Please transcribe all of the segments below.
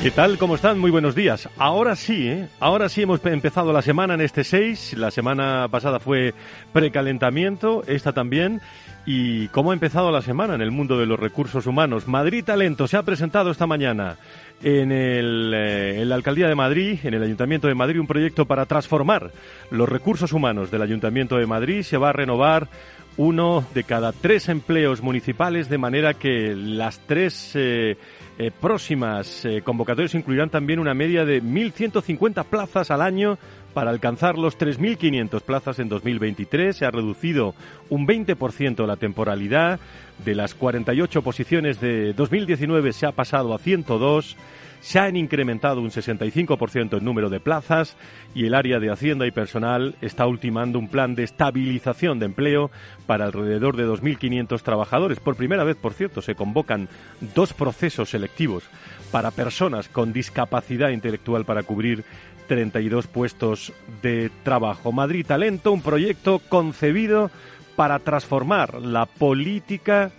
¿Qué tal? ¿Cómo están? Muy buenos días. Ahora sí, ¿eh? Ahora sí hemos empezado la semana en este 6. La semana pasada fue precalentamiento, esta también. ¿Y cómo ha empezado la semana en el mundo de los recursos humanos? Madrid Talento se ha presentado esta mañana en, el, eh, en la Alcaldía de Madrid, en el Ayuntamiento de Madrid, un proyecto para transformar los recursos humanos del Ayuntamiento de Madrid. Se va a renovar uno de cada tres empleos municipales, de manera que las tres eh, eh, próximas eh, convocatorias incluirán también una media de 1.150 plazas al año para alcanzar los 3.500 plazas en 2023. Se ha reducido un 20% la temporalidad. De las 48 posiciones de 2019 se ha pasado a 102 se han incrementado un 65% el número de plazas y el área de Hacienda y Personal está ultimando un plan de estabilización de empleo para alrededor de 2.500 trabajadores. Por primera vez, por cierto, se convocan dos procesos selectivos para personas con discapacidad intelectual para cubrir 32 puestos de trabajo. Madrid Talento, un proyecto concebido para transformar la política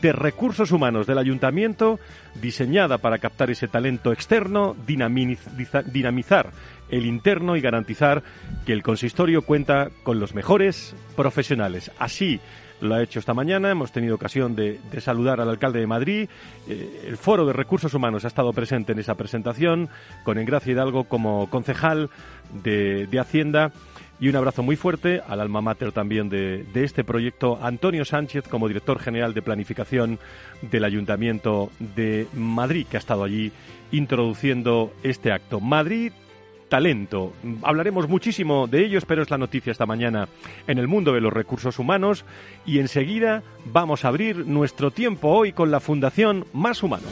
de recursos humanos del ayuntamiento, diseñada para captar ese talento externo, dinamizar el interno y garantizar que el consistorio cuenta con los mejores profesionales. Así lo ha hecho esta mañana. Hemos tenido ocasión de, saludar al alcalde de Madrid. Eh, el Foro de Recursos Humanos ha estado presente en esa presentación, con Engracia Hidalgo como concejal de, de Hacienda. Y un abrazo muy fuerte al alma mater también de, de, este proyecto, Antonio Sánchez, como director general de planificación del Ayuntamiento de Madrid, que ha estado allí introduciendo este acto. Madrid talento. Hablaremos muchísimo de ellos, pero es la noticia esta mañana en el mundo de los recursos humanos y enseguida vamos a abrir nuestro tiempo hoy con la Fundación Más Humano.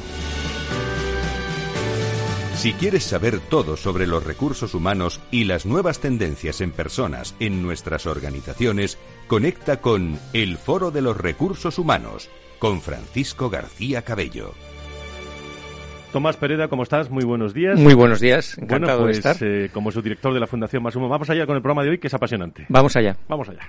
Si quieres saber todo sobre los recursos humanos y las nuevas tendencias en personas en nuestras organizaciones, conecta con El Foro de los Recursos Humanos con Francisco García Cabello. Tomás Pereda, ¿cómo estás? Muy buenos días. Muy buenos días, encantado bueno, pues, de estar. Eh, como subdirector de la Fundación Más Humano, vamos allá con el programa de hoy que es apasionante. Vamos allá. Vamos allá.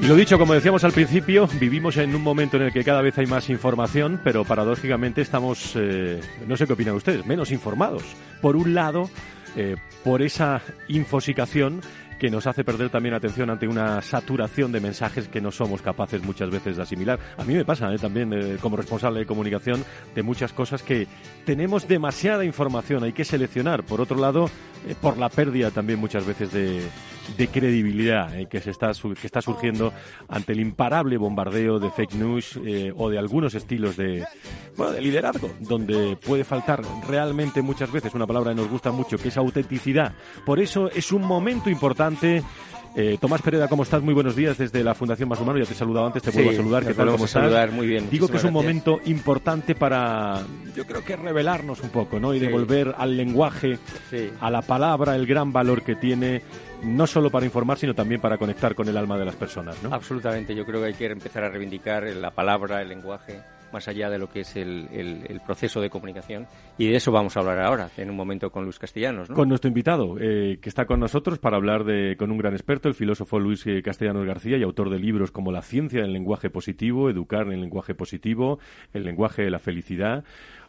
Y lo dicho, como decíamos al principio, vivimos en un momento en el que cada vez hay más información, pero paradójicamente estamos, eh, no sé qué opinan ustedes, menos informados. Por un lado, eh, por esa infosicación que nos hace perder también atención ante una saturación de mensajes que no somos capaces muchas veces de asimilar. A mí me pasa ¿eh? también eh, como responsable de comunicación de muchas cosas que tenemos demasiada información, hay que seleccionar. Por otro lado, por la pérdida también muchas veces de, de credibilidad eh, que se está que está surgiendo ante el imparable bombardeo de fake news eh, o de algunos estilos de bueno, de liderazgo donde puede faltar realmente muchas veces una palabra que nos gusta mucho que es autenticidad. Por eso es un momento importante eh, Tomás Pereda, ¿cómo estás? Muy buenos días desde la Fundación Más Humano. Ya te he saludado antes, te vuelvo a saludar. ¿Qué tal? ¿Cómo estás? saludar muy bien. Digo que es un gracias. momento importante para, yo creo que revelarnos un poco, ¿no? Y Sí. devolver al lenguaje, Sí. a la palabra, el gran valor que tiene, no solo para informar, sino también para conectar con el alma de las personas, ¿no? Absolutamente, yo creo que hay que empezar a reivindicar la palabra, el lenguaje más allá de lo que es el, proceso de comunicación. Y de eso vamos a hablar ahora, en un momento con Luis Castellanos. Con nuestro invitado, eh, que está con nosotros para hablar de, con un gran experto, el filósofo Luis Castellanos García y autor de libros como La ciencia del lenguaje positivo, Educar en el lenguaje positivo, El lenguaje de la felicidad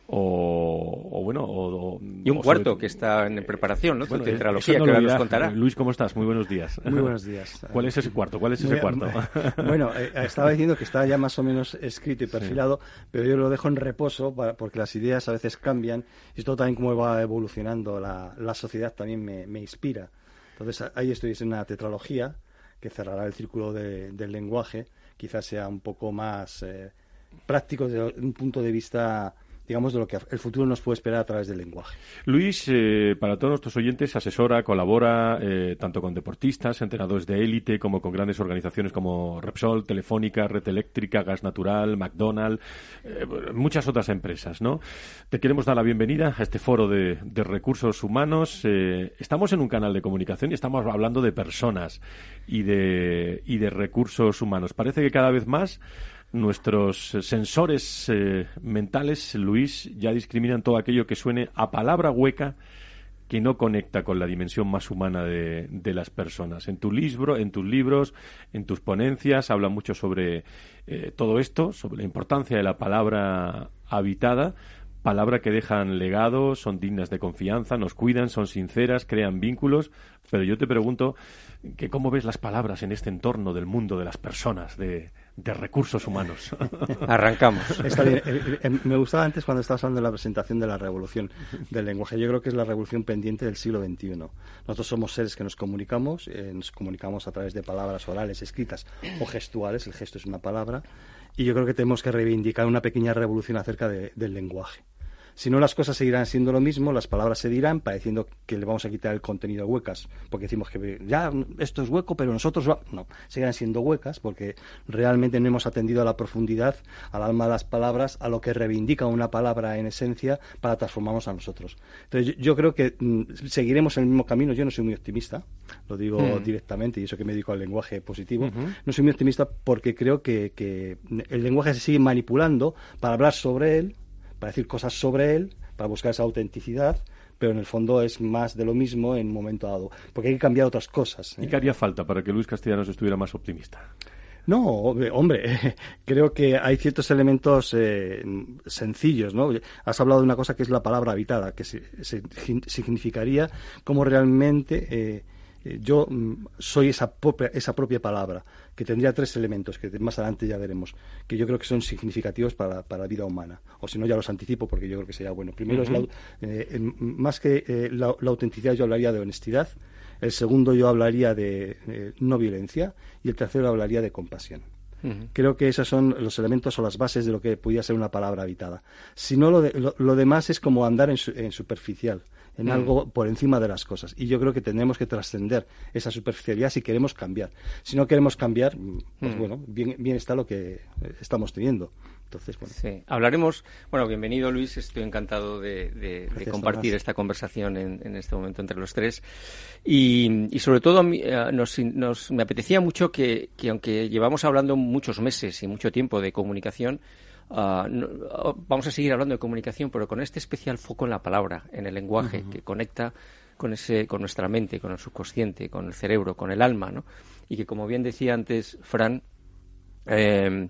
o, bueno o, y un cuarto que está en preparación no bueno, tetralogía que nos contará. Luis cómo estás muy buenos días. Muy buenos días. Cuál es ese cuarto cuál es ese cuarto bueno eh, estaba diciendo que está ya más o menos escrito y perfilado pero yo lo dejo en reposo porque las ideas a veces cambian y esto también como va evolucionando la, la sociedad también me, me, inspira. Entonces ahí estoy en una tetralogía que cerrará el círculo del lenguaje quizás sea un poco más eh, práctico desde un punto de vista digamos, de lo que el futuro nos puede esperar a través del lenguaje. Luis, eh, para todos nuestros oyentes, asesora, colabora eh, tanto con deportistas, entrenadores de élite, como con grandes organizaciones como Repsol, Telefónica, Red Eléctrica, Gas Natural, McDonald's, eh, muchas otras empresas, ¿no? Te queremos dar la bienvenida a este foro de, de recursos humanos. estamos en un canal de comunicación y estamos hablando de personas y de, y de recursos humanos. Parece que cada vez más nuestros sensores eh, mentales, Luis, ya discriminan todo aquello que suene a palabra hueca que no conecta con la dimensión más humana de, las personas. En tu libro, en tus libros, en tus ponencias, habla mucho sobre eh, todo esto, sobre la importancia de la palabra habitada, palabra que dejan legado, son dignas de confianza, nos cuidan, son sinceras, crean vínculos. Pero yo te pregunto que cómo ves las palabras en este entorno del mundo de las personas, de, de recursos humanos. Arrancamos. Está bien. Eh, eh, me gustaba antes cuando estabas hablando de la presentación de la revolución del lenguaje. Yo creo que es la revolución pendiente del siglo XXI. Nosotros somos seres que nos comunicamos, eh, nos comunicamos a través de palabras orales, escritas o gestuales. El gesto es una palabra. Y yo creo que tenemos que reivindicar una pequeña revolución acerca del lenguaje. Si no, las cosas seguirán siendo lo mismo, las palabras se dirán, pareciendo que le vamos a quitar el contenido huecas, porque decimos que ya esto es hueco, pero nosotros no, seguirán siendo huecas, porque realmente no hemos atendido a la profundidad, al alma de las palabras, a lo que reivindica una palabra en esencia para transformarnos a nosotros. Entonces, yo, creo que mm, seguiremos el mismo camino. Yo no soy muy optimista, lo digo mm. directamente, y eso que me dedico al lenguaje positivo. No soy muy optimista porque creo que el lenguaje se sigue manipulando para hablar sobre él para decir cosas sobre él, para buscar esa autenticidad, pero en el fondo es más de lo mismo en un momento dado, porque hay que cambiar otras cosas. ¿eh? ¿Y qué haría falta para que Luis Castellanos estuviera más optimista? No, hombre, creo que hay ciertos elementos eh, sencillos, ¿no? Has hablado de una cosa que es la palabra habitada, que significaría cómo realmente eh, eh, yo mm, soy esa propia, esa propia palabra, que tendría tres elementos que más adelante ya veremos, que yo creo que son significativos para, la vida humana. O si no, ya los anticipo porque yo creo que sería bueno. Primero, es eh, más que eh, la, autenticidad, yo hablaría de honestidad. El segundo, yo hablaría de no violencia. Y el tercero, hablaría de compasión. Creo que esos son los elementos o las bases de lo que podría ser una palabra habitada. Si no, lo, demás es como andar en superficial en mm. algo por encima de las cosas. Y yo creo que tenemos que trascender esa superficialidad si queremos cambiar. Si no queremos cambiar, mm, pues mm. bueno, bien, bien está lo que eh, estamos teniendo. Entonces, bueno. Sí, hablaremos. Bueno, bienvenido Luis, estoy encantado de, compartir esta conversación en, este momento entre los tres. Y, sobre todo, eh, nos, nos, me apetecía mucho que, que, aunque llevamos hablando muchos meses y mucho tiempo de comunicación, Ah, ah, vamos a seguir hablando de comunicación, pero con este especial foco en la palabra, en el lenguaje, que conecta con, ese, con nuestra mente, con el subconsciente, con el cerebro, con el alma, ¿no? Y que, como bien decía antes Fran, eh,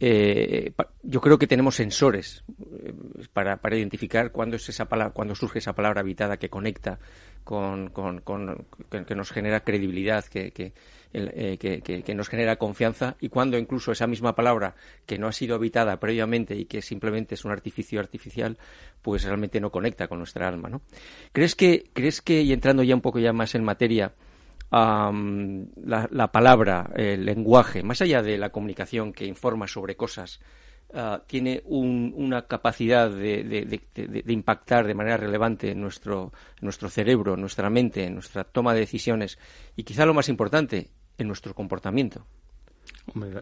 eh, yo creo que tenemos sensores eh, para, para, identificar cuándo es esa palabra, cuando surge esa palabra habitada que conecta con, con, que, nos genera credibilidad, que, eh, que, nos genera confianza y cuando incluso esa misma palabra que no ha sido habitada previamente y que simplemente es un artificio artificial, pues realmente no conecta con nuestra alma, ¿no? ¿Crees que, crees que y entrando ya un poco ya más en materia, la, palabra, el lenguaje, más allá de la comunicación que informa sobre cosas, ah, tiene una capacidad de, impactar de manera relevante nuestro, en nuestro cerebro, en nuestra mente, en nuestra toma de decisiones y quizá lo más importante, en nuestro comportamiento.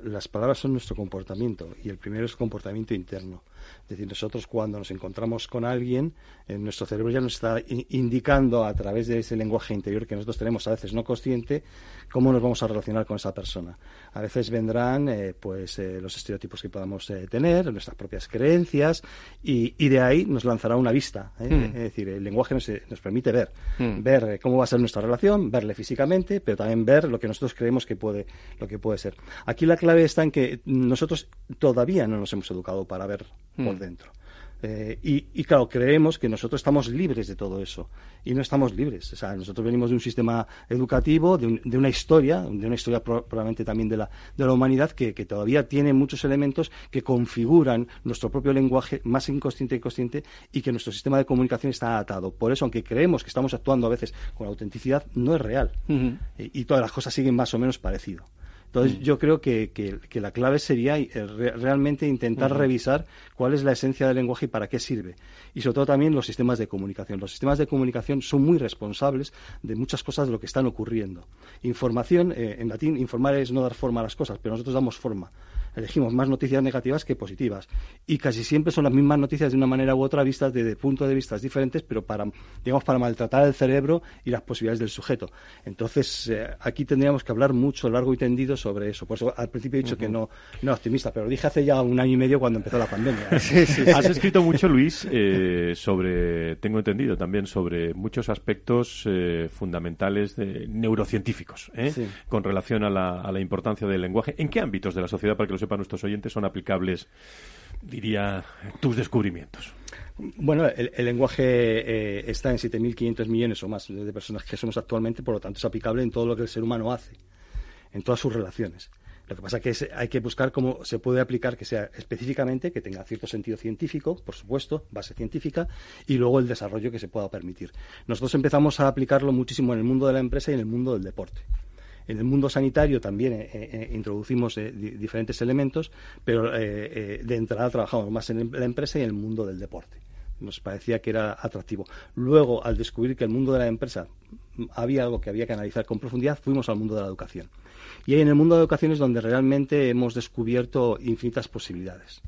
Las palabras son nuestro comportamiento y el primero es comportamiento interno. Es decir, nosotros cuando nos encontramos con alguien, en nuestro cerebro ya nos está indicando a través de ese lenguaje interior que nosotros tenemos, a veces no consciente, cómo nos vamos a relacionar con esa persona. A veces vendrán eh, pues eh, los estereotipos que podamos eh, tener, nuestras propias creencias, y, de ahí nos lanzará una vista. Hmm. Es decir, el lenguaje nos, nos permite ver, hmm. ver cómo va a ser nuestra relación, verle físicamente, pero también ver lo que nosotros creemos que puede, lo que puede ser. Aquí la clave está en que nosotros todavía no nos hemos educado para ver por hmm. dentro. Eh, y, claro, creemos que nosotros estamos libres de todo eso y no estamos libres. O sea, nosotros venimos de un sistema educativo, de, una historia, de una historia probablemente también de la, de la humanidad que, todavía tiene muchos elementos que configuran nuestro propio lenguaje más inconsciente y consciente y que nuestro sistema de comunicación está atado. Por eso, aunque creemos que estamos actuando a veces con autenticidad, no es real. y todas las cosas siguen más o menos parecido. Entonces, mm. yo creo que, que, la clave sería eh, realmente intentar revisar cuál es la esencia del lenguaje y para qué sirve. Y sobre todo también los sistemas de comunicación. Los sistemas de comunicación son muy responsables de muchas cosas de lo que están ocurriendo. Información, eh, en latín, informar es no dar forma a las cosas, pero nosotros damos forma elegimos más noticias negativas que positivas. Y casi siempre son las mismas noticias de una manera u otra vistas desde puntos de vista diferentes, pero para, digamos, para maltratar el cerebro y las posibilidades del sujeto. Entonces, eh, aquí tendríamos que hablar mucho, largo y tendido sobre eso. Por eso al principio he dicho que no, no optimista, pero lo dije hace ya un año y medio cuando empezó la pandemia. Has escrito mucho, Luis, eh, sobre, tengo entendido también, sobre muchos aspectos eh, fundamentales de, neurocientíficos, con relación a la, a la importancia del lenguaje. ¿En qué ámbitos de la sociedad, para que los sepan nuestros oyentes, son aplicables, diría, tus descubrimientos? Bueno, el, lenguaje eh, está en 7.500 millones o más de personas que somos actualmente, por lo tanto es aplicable en todo lo que el ser humano hace, en todas sus relaciones. Lo que pasa es que hay que buscar cómo se puede aplicar que sea específicamente, que tenga cierto sentido científico, por supuesto, base científica, y luego el desarrollo que se pueda permitir. Nosotros empezamos a aplicarlo muchísimo en el mundo de la empresa y en el mundo del deporte. En el mundo sanitario también eh, eh, introducimos eh, diferentes elementos, pero de entrada trabajamos más en la empresa y en el mundo del deporte. Nos parecía que era atractivo. Luego, al descubrir que el mundo de la empresa había algo que había que analizar con profundidad, fuimos al mundo de la educación. Y ahí en el mundo de la educación es donde realmente hemos descubierto infinitas posibilidades.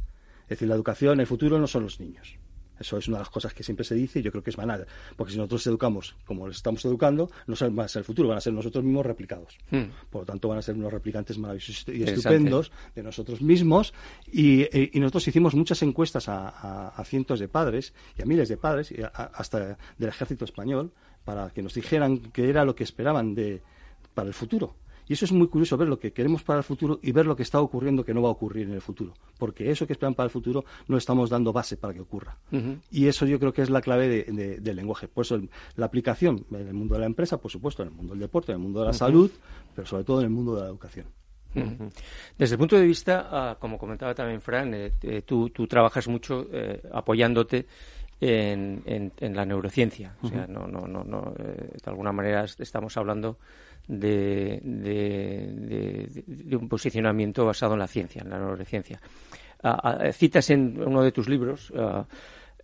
Es decir, la educación, el futuro no son los niños. Eso es una de las cosas que siempre se dice y yo creo que es banal. Porque si nosotros educamos como les estamos educando, no van a ser el futuro, van a ser nosotros mismos replicados. Hmm. Por lo tanto, van a ser unos replicantes maravillosos y estupendos de nosotros mismos. Eh, y, nosotros hicimos muchas encuestas a, cientos de padres y a miles de padres, hasta del ejército español, para que nos dijeran qué era lo que esperaban de, para el futuro. Y eso es muy curioso, ver lo que queremos para el futuro y ver lo que está ocurriendo que no va a ocurrir en el futuro. Porque eso que esperan para el futuro no estamos dando base para que ocurra. Y eso yo creo que es la clave del lenguaje. Por eso la aplicación en el mundo de la empresa, por supuesto, en el mundo del deporte, en el mundo de la salud, pero sobre todo en el mundo de la educación. Desde el punto de vista, ah, como comentaba también Fran, eh, eh, tú, trabajas mucho eh, apoyándote en, la neurociencia. O sea, no, no, no, no de alguna manera estamos hablando de, de, un posicionamiento basado en la ciencia, en la neurociencia. Ah, citas en uno de tus libros ah,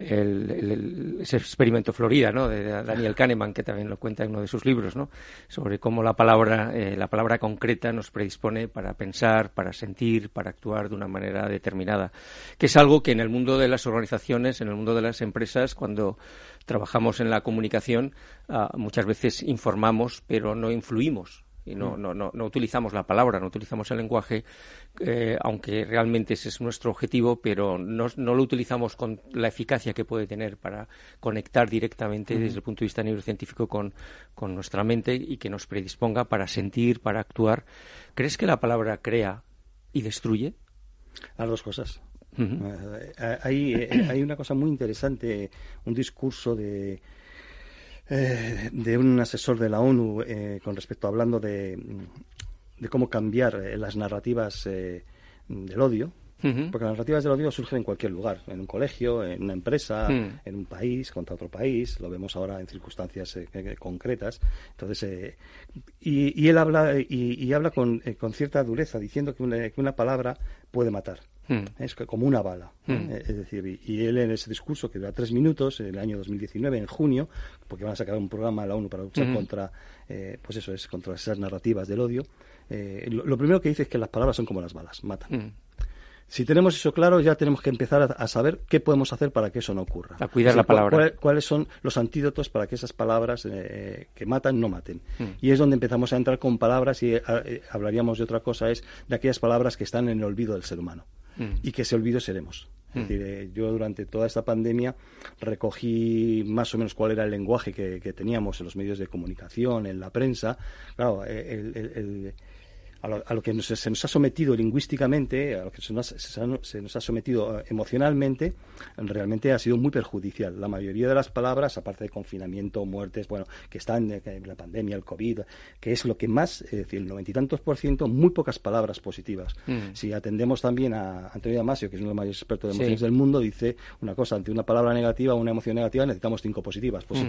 el, ese experimento Florida, ¿no? De Daniel Kahneman, que también lo cuenta en uno de sus libros, ¿no? Sobre cómo la palabra, eh, la palabra concreta nos predispone para pensar, para sentir, para actuar de una manera determinada. Que es algo que en el mundo de las organizaciones, en el mundo de las empresas, cuando trabajamos en la comunicación, ah, muchas veces informamos, pero no influimos y no, mm. no, no, no, utilizamos la palabra, no utilizamos el lenguaje, eh, aunque realmente ese es nuestro objetivo, pero no, no, lo utilizamos con la eficacia que puede tener para conectar directamente desde el punto de vista neurocientífico con, con nuestra mente y que nos predisponga para sentir, para actuar. ¿Crees que la palabra crea y destruye? Las dos cosas. Eh, hay, eh, hay una cosa muy interesante, un discurso de eh, de un asesor de la ONU eh, con respecto hablando de, de cómo cambiar eh, las narrativas del odio Porque las narrativas del odio surgen en cualquier lugar, en un colegio, en una empresa, mm. en un país, contra otro país, lo vemos ahora en circunstancias eh, concretas. Entonces, eh, y, él habla, y, habla con, con, cierta dureza, diciendo que una, que una palabra puede matar. Hmm. Es como una bala. Hmm. Es decir, y, él en ese discurso que dura tres minutos, en el año 2019, en junio, porque van a sacar un programa a la ONU para luchar contra, eh, pues eso es, contra esas narrativas del odio, eh, lo, primero que dice es que las palabras son como las balas, matan. Si tenemos eso claro, ya tenemos que empezar a, saber qué podemos hacer para que eso no ocurra. A cuidar la palabra. ¿Cuáles son los antídotos para que esas palabras eh, que matan no maten? Y es donde empezamos a entrar con palabras y hablaríamos de otra cosa, es de aquellas palabras que están en el olvido del ser humano. Mm. y que ese olvido seremos. Es mm. decir, eh, yo durante toda esta pandemia recogí más o menos cuál era el lenguaje que, teníamos en los medios de comunicación, en la prensa. Claro, eh, el, a lo, que se nos ha sometido lingüísticamente, a lo que se nos, ha sometido eh, emocionalmente, realmente ha sido muy perjudicial. La mayoría de las palabras, aparte de confinamiento, muertes, bueno, que están en la pandemia, el COVID, que es lo que más, es decir, el noventa y tantos por ciento, muy pocas palabras positivas. Mm. Si atendemos también a Antonio Damasio, que es uno de los mayores expertos de emociones del mundo, dice una cosa, ante una palabra negativa una emoción negativa necesitamos cinco positivas. Pues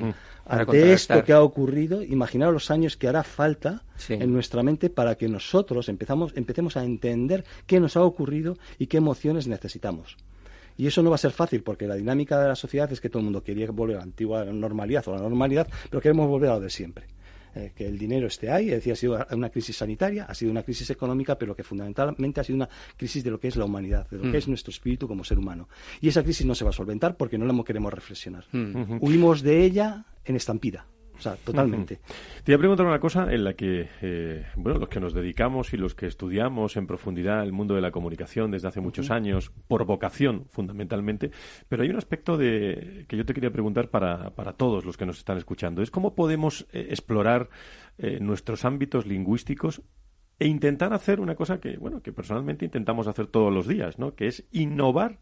ante esto que ha ocurrido, imaginaros los años que hará falta en nuestra mente para que nosotros empezamos, empecemos a entender qué nos ha ocurrido y qué emociones necesitamos. Y eso no va a ser fácil porque la dinámica de la sociedad es que todo el mundo quería volver a la antigua normalidad o a la normalidad, pero queremos volver a lo de siempre. Eh, que el dinero esté ahí, es decir, ha sido una crisis sanitaria, ha sido una crisis económica, pero que fundamentalmente ha sido una crisis de lo que es la humanidad, de lo que mm. es nuestro espíritu como ser humano. Y esa crisis no se va a solventar porque no la queremos reflexionar. Mm. Huimos de ella en estampida. O sea, totalmente. Te voy a preguntar una cosa en la que, eh, bueno, los que nos dedicamos y los que estudiamos en profundidad el mundo de la comunicación desde hace muchos años, por vocación fundamentalmente, pero hay un aspecto de, que yo te quería preguntar para, para todos los que nos están escuchando. Es cómo podemos eh, explorar eh, nuestros ámbitos lingüísticos e intentar hacer una cosa que, bueno, que personalmente intentamos hacer todos los días, ¿no? Que es innovar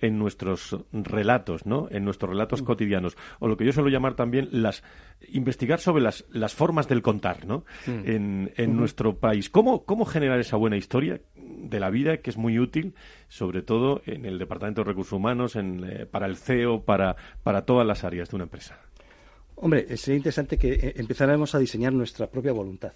en nuestros relatos, ¿no? En nuestros relatos mm. cotidianos. O lo que yo suelo llamar también las investigar sobre las, las formas del contar, ¿no? Mm. En, nuestro país. ¿Cómo, ¿Cómo generar esa buena historia de la vida que es muy útil, sobre todo en el Departamento de Recursos Humanos, en, eh, para el CEO, para, para todas las áreas de una empresa? Hombre, sería interesante que eh, empezáramos a diseñar nuestra propia voluntad.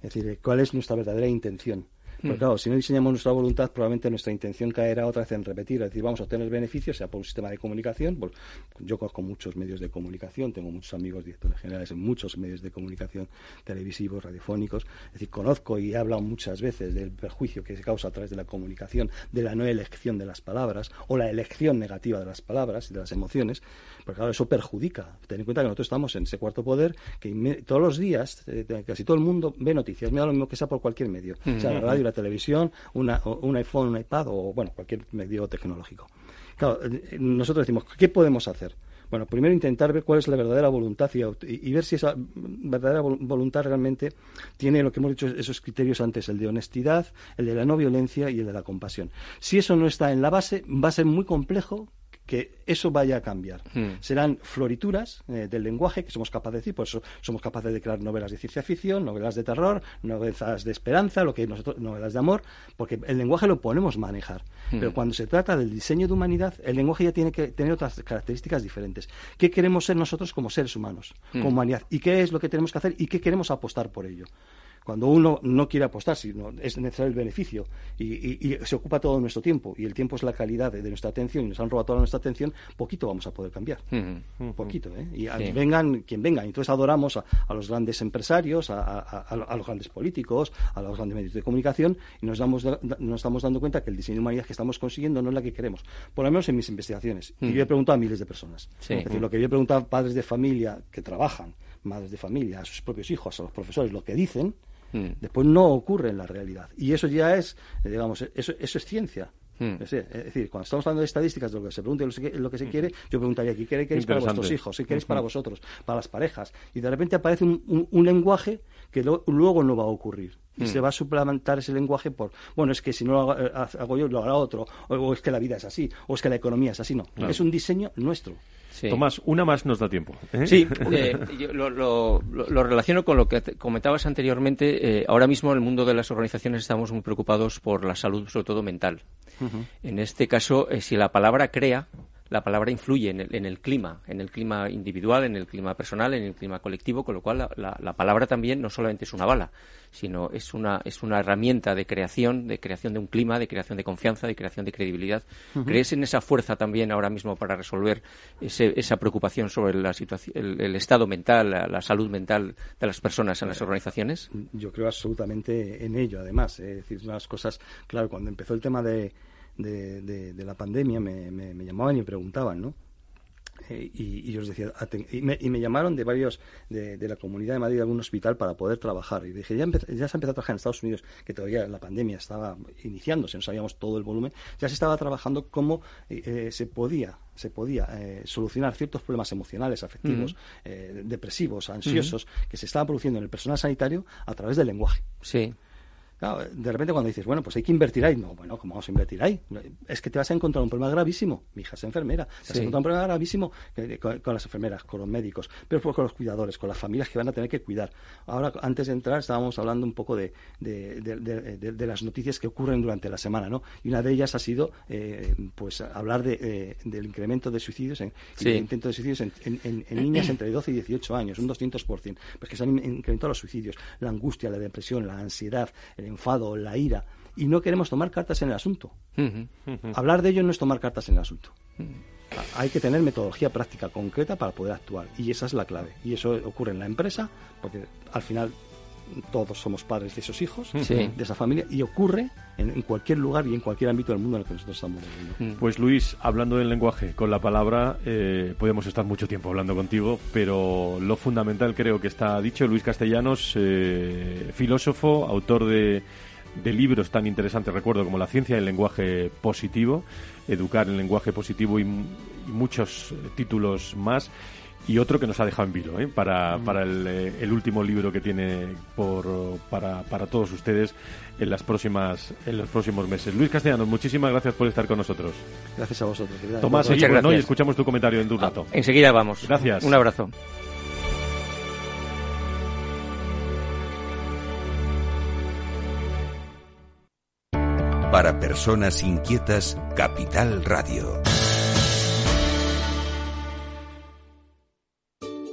Es decir, cuál es nuestra verdadera intención. Pero claro, si no diseñamos nuestra voluntad, probablemente nuestra intención caerá otra vez en repetir, es decir, vamos a obtener beneficios, sea por un sistema de comunicación, pues, yo conozco muchos medios de comunicación, tengo muchos amigos directores generales en muchos medios de comunicación televisivos, radiofónicos, es decir, conozco y he hablado muchas veces del perjuicio que se causa a través de la comunicación, de la no elección de las palabras o la elección negativa de las palabras y de las emociones, porque claro, eso perjudica. Ten en cuenta que nosotros estamos en ese cuarto poder, que todos los días, eh, casi todo el mundo ve noticias, me da lo mismo que sea por cualquier medio, sea la radio, la televisión, una, un iPhone, un iPad o, bueno, cualquier medio tecnológico. Claro, eh, nosotros decimos, ¿qué podemos hacer? Bueno, primero intentar ver cuál es la verdadera voluntad y, ver si esa verdadera voluntad realmente tiene lo que hemos dicho, esos criterios antes, el de honestidad, el de la no violencia y el de la compasión. Si eso no está en la base, va a ser muy complejo que eso vaya a cambiar. Hmm. Serán florituras eh, del lenguaje que somos capaces de decir, por eso somos capaces de crear novelas de ciencia ficción, novelas de terror, novelas de esperanza, lo que nosotros, novelas de amor, porque el lenguaje lo podemos manejar. Hmm. Pero cuando se trata del diseño de humanidad, el lenguaje ya tiene que tener otras características diferentes. ¿Qué queremos ser nosotros como seres humanos, como hmm. humanidad? ¿Y qué es lo que tenemos que hacer y qué queremos apostar por ello? Cuando uno no quiere apostar, sino es necesario el beneficio y, se ocupa todo nuestro tiempo y el tiempo es la calidad de, nuestra atención y nos han robado toda nuestra atención, poquito vamos a poder cambiar. Poquito, ¿eh? Y vengan quien venga. Entonces adoramos a, los grandes empresarios, a, los grandes políticos, a los grandes medios de comunicación y nos, damos, nos estamos dando cuenta que el diseño de humanidad que estamos consiguiendo no es la que queremos. Por lo menos en mis investigaciones. Y yo he preguntado a miles de personas. Es decir, lo que yo he preguntado a padres de familia que trabajan, madres de familia, a sus propios hijos, a los profesores, lo que dicen, Mm. Después no ocurre en la realidad. Y eso ya es, eh, digamos, eso, eso es ciencia. Mm. Es, decir, cuando estamos hablando de estadísticas, de lo que se pregunta y lo que se quiere, yo preguntaría, ¿qué queréis para vuestros hijos? ¿Qué queréis para vosotros? Para las parejas. Y de repente aparece un, lenguaje que luego no va a ocurrir. Y mm. se va a suplementar ese lenguaje por, bueno, es que si no lo hago, eh, yo, lo hará otro, o, es que la vida es así, o es que la economía es así. No, es un diseño nuestro. Tomás, una más nos da tiempo. ¿eh? Sí, eh, lo, relaciono con lo que comentabas anteriormente. ahora mismo en el mundo de las organizaciones estamos muy preocupados por la salud, sobre todo mental. En este caso, si la palabra crea, la palabra influye en el, en el, clima, en el clima individual, en el clima personal, en el clima colectivo, con lo cual la, la, palabra también no solamente es una bala, sino es una, es una herramienta de creación, de creación de un clima, de creación de confianza, de creación de credibilidad. ¿Crees en esa fuerza también ahora mismo para resolver ese, esa preocupación sobre la situación, el, estado mental, la, salud mental de las personas en las eh, organizaciones? Yo creo absolutamente en ello, además. Es decir, unas cosas, claro, cuando empezó el tema de de, de, la pandemia me, me, llamaban y me preguntaban, ¿no? Eh, y, yo les decía, y me, y me, llamaron de varios, de, de, la comunidad de Madrid, de algún hospital para poder trabajar. Y dije, ya, ya se ha empezado a trabajar en Estados Unidos, que todavía la pandemia estaba iniciándose, no sabíamos todo el volumen, ya se estaba trabajando cómo eh, eh, se podía se podía solucionar ciertos problemas emocionales, afectivos, depresivos, ansiosos, que se estaban produciendo en el personal sanitario a través del lenguaje. Sí de repente cuando dices, bueno, pues hay que invertir ahí, no, bueno, ¿cómo vamos a invertir ahí? Es que te vas a encontrar un problema gravísimo. Mi hija es enfermera, te vas a encontrar un problema gravísimo con, las enfermeras, con los médicos, pero con los cuidadores, con las familias que van a tener que cuidar. Ahora, antes de entrar, estábamos hablando un poco de, de, las noticias que ocurren durante la semana, ¿no? Y una de ellas ha sido, eh, pues, hablar de, del incremento de suicidios, en, intento de suicidios en, niñas entre 12 y 18 años, un 200%. Pues que se han incrementado los suicidios, la angustia, la depresión, la ansiedad, el enfado, la ira, y no queremos tomar cartas en el asunto. Hablar de ello no es tomar cartas en el asunto. Hay que tener metodología práctica concreta para poder actuar, y esa es la clave. Y eso ocurre en la empresa, porque al final todos somos padres de esos hijos, de esa familia, y ocurre en, cualquier lugar y en cualquier ámbito del mundo en el que nosotros estamos viviendo. Mm. Pues Luis, hablando del lenguaje, con la palabra, eh, podemos estar mucho tiempo hablando contigo, pero lo fundamental creo que está dicho. Luis Castellanos, eh, filósofo, autor de, libros tan interesantes, recuerdo, como La ciencia del lenguaje positivo, Educar en lenguaje positivo y muchos títulos más y otro que nos ha dejado en vilo ¿eh? para, mm. para el, eh, el, último libro que tiene por, para, para todos ustedes en las próximas en los próximos meses. Luis Castellanos, muchísimas gracias por estar con nosotros. Gracias a vosotros. Tomás, Muchas gracias. y escuchamos tu comentario en un ah, rato. enseguida vamos. Gracias. Un abrazo. Para personas inquietas, Capital Radio.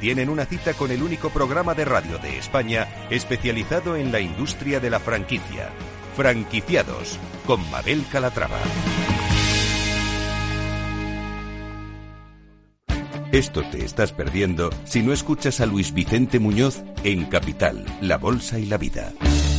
tienen una cita con el único programa de radio de España especializado en la industria de la franquicia. Franquiciados con Mabel Calatrava. Esto te estás perdiendo si no escuchas a Luis Vicente Muñoz en Capital, La Bolsa y la Vida.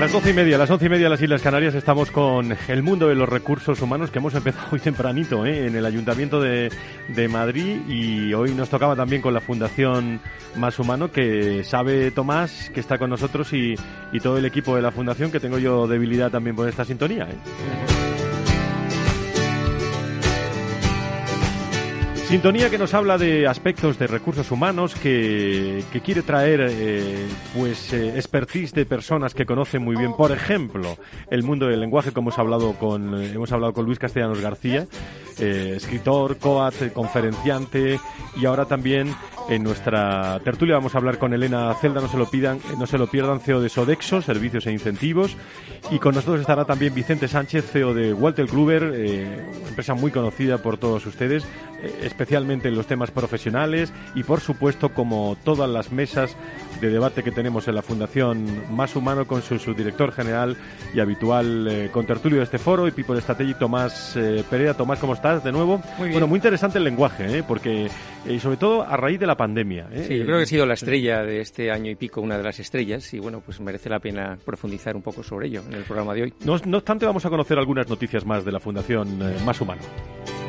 Las doce y media, las once y media las Islas Canarias estamos con el mundo de los recursos humanos que hemos empezado hoy tempranito ¿eh? en el Ayuntamiento de, de, Madrid y hoy nos tocaba también con la Fundación Más Humano que sabe Tomás que está con nosotros y, y todo el equipo de la Fundación que tengo yo debilidad también por esta sintonía. ¿eh? Sintonía que nos habla de aspectos de recursos humanos, que, quiere traer eh, pues eh, expertise de personas que conocen muy bien, por ejemplo, el mundo del lenguaje, como hemos hablado con, hemos hablado con Luis Castellanos García, eh, escritor, coat, conferenciante, y ahora también en nuestra tertulia vamos a hablar con Elena Celda, no se lo pidan, no se lo pierdan, CEO de Sodexo, Servicios e Incentivos, y con nosotros estará también Vicente Sánchez, CEO de Walter Kluber, eh, empresa muy conocida por todos ustedes, eh, especialmente en los temas profesionales y por supuesto como todas las mesas de debate que tenemos en la Fundación Más Humano con su, subdirector general y habitual eh, contertulio de este foro y People Strategy Tomás eh, Perea. Tomás, ¿cómo estás de nuevo? Muy bien. Bueno, muy interesante el lenguaje, ¿eh? porque y sobre todo a raíz de la pandemia. Sí, yo creo que ha sido la estrella de este año y pico, una de las estrellas, y bueno, pues merece la pena profundizar un poco sobre ello en el programa de hoy. No, no obstante, vamos a conocer algunas noticias más de la Fundación Más Humano.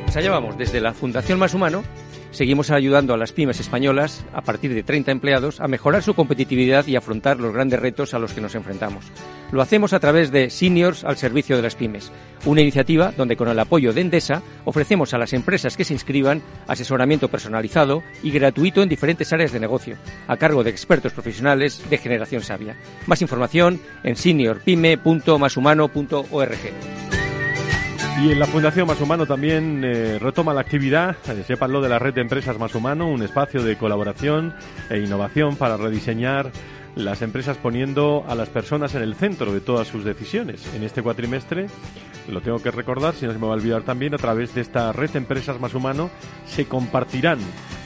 Pues allá vamos, desde la Fundación Más Humano seguimos ayudando a las pymes españolas, a partir de 30 empleados, a mejorar su competitividad y afrontar los grandes retos a los que nos enfrentamos. Lo hacemos a través de Seniors al servicio de las pymes, una iniciativa donde con el apoyo de Endesa ofrecemos a las empresas que se inscriban asesoramiento personalizado y gratuito en diferentes áreas de negocio, a cargo de expertos profesionales de generación sabia. Más información en seniorpyme.mashumano.org. Y en la Fundación Más Humano también eh, retoma la actividad, eh, sépanlo, de la red de empresas Más Humano, un espacio de colaboración e innovación para rediseñar las empresas poniendo a las personas en el centro de todas sus decisiones. En este cuatrimestre, lo tengo que recordar, si no se me va a olvidar también, a través de esta red empresas Más Humano se compartirán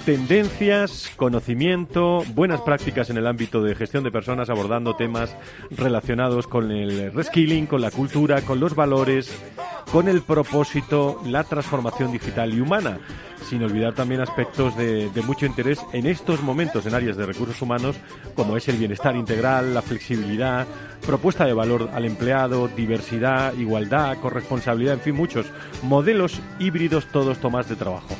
tendencias, conocimiento, buenas prácticas en el ámbito de gestión de personas abordando temas relacionados con el reskilling, con la cultura, con los valores, con el propósito, la transformación digital y humana, sin olvidar también aspectos de, mucho interés en estos momentos en áreas de recursos humanos, como es el bienestar integral, la flexibilidad, propuesta de valor al empleado, diversidad, igualdad, corresponsabilidad, en fin, muchos modelos híbridos todos tomas de trabajo.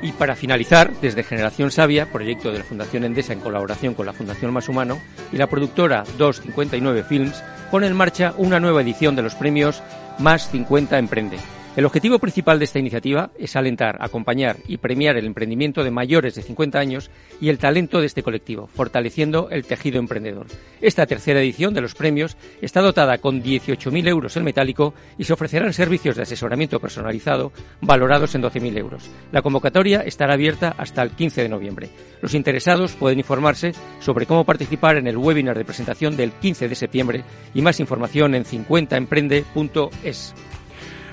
Y para finalizar, desde Generación Sabia, proyecto de la Fundación Endesa en colaboración con la Fundación Más Humano y la productora 259 Films, pone en marcha una nueva edición de los premios Más 50 Emprende. El objetivo principal de esta iniciativa es alentar, acompañar y premiar el emprendimiento de mayores de 50 años y el talento de este colectivo, fortaleciendo el tejido emprendedor. Esta tercera edición de los premios está dotada con 18.000 euros en metálico y se ofrecerán servicios de asesoramiento personalizado valorados en 12.000 euros. La convocatoria estará abierta hasta el 15 de noviembre. Los interesados pueden informarse sobre cómo participar en el webinar de presentación del 15 de septiembre y más información en 50emprende.es.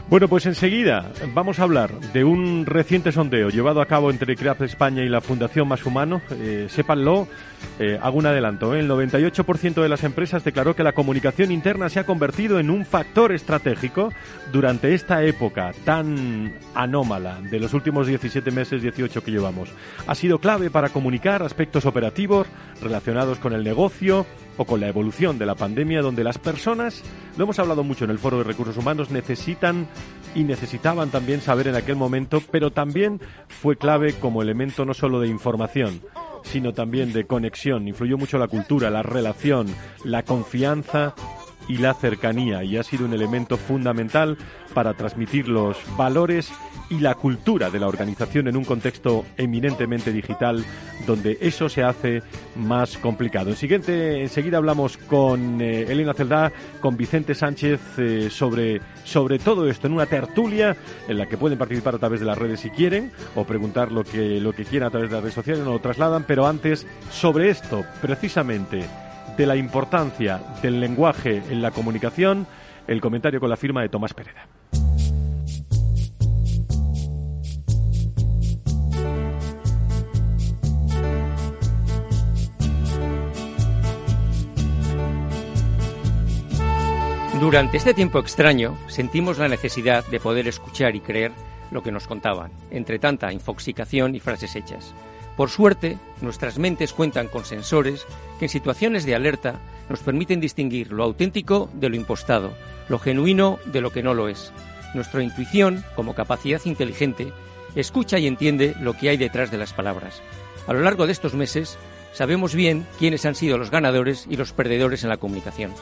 Bueno, pues enseguida vamos a hablar de un reciente sondeo llevado a cabo entre CREAP España y la Fundación Más Humano. Eh, sépanlo, eh, hago un adelanto. ¿eh? El 98% de las empresas declaró que la comunicación interna se ha convertido en un factor estratégico durante esta época tan anómala de los últimos 17 meses, 18 que llevamos. Ha sido clave para comunicar aspectos operativos relacionados con el negocio, o con la evolución de la pandemia, donde las personas, lo hemos hablado mucho en el Foro de Recursos Humanos, necesitan y necesitaban también saber en aquel momento, pero también fue clave como elemento no solo de información, sino también de conexión. Influyó mucho la cultura, la relación, la confianza y la cercanía y ha sido un elemento fundamental para transmitir los valores y la cultura de la organización en un contexto eminentemente digital donde eso se hace más complicado. En siguiente, enseguida hablamos con eh, Elena Celdá, con Vicente Sánchez eh, sobre, sobre todo esto en una tertulia en la que pueden participar a través de las redes si quieren o preguntar lo que, lo que quieran a través de las redes sociales, no lo trasladan, pero antes sobre esto precisamente de la importancia del lenguaje en la comunicación, el comentario con la firma de Tomás Pereda. Durante este tiempo extraño sentimos la necesidad de poder escuchar y creer lo que nos contaban, entre tanta infoxicación y frases hechas. Por suerte, nuestras mentes cuentan con sensores que en situaciones de alerta nos permiten distinguir lo auténtico de lo impostado, lo genuino de lo que no lo es. Nuestra intuición, como capacidad inteligente, escucha y entiende lo que hay detrás de las palabras. A lo largo de estos meses, sabemos bien quiénes han sido los ganadores y los perdedores en la comunicación.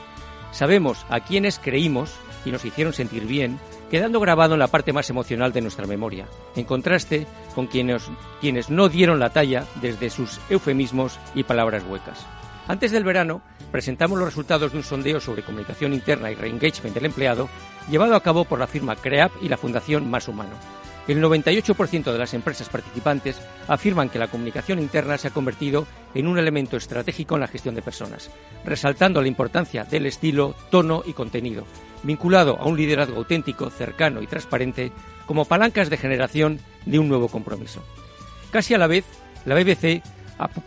Sabemos a quiénes creímos y nos hicieron sentir bien quedando grabado en la parte más emocional de nuestra memoria, en contraste con quienes, quienes no dieron la talla desde sus eufemismos y palabras huecas. Antes del verano, presentamos los resultados de un sondeo sobre comunicación interna y reengagement del empleado llevado a cabo por la firma CREAP y la Fundación Más Humano. El 98% de las empresas participantes afirman que la comunicación interna se ha convertido en un elemento estratégico en la gestión de personas, resaltando la importancia del estilo, tono y contenido, vinculado a un liderazgo auténtico, cercano y transparente como palancas de generación de un nuevo compromiso. Casi a la vez, la BBC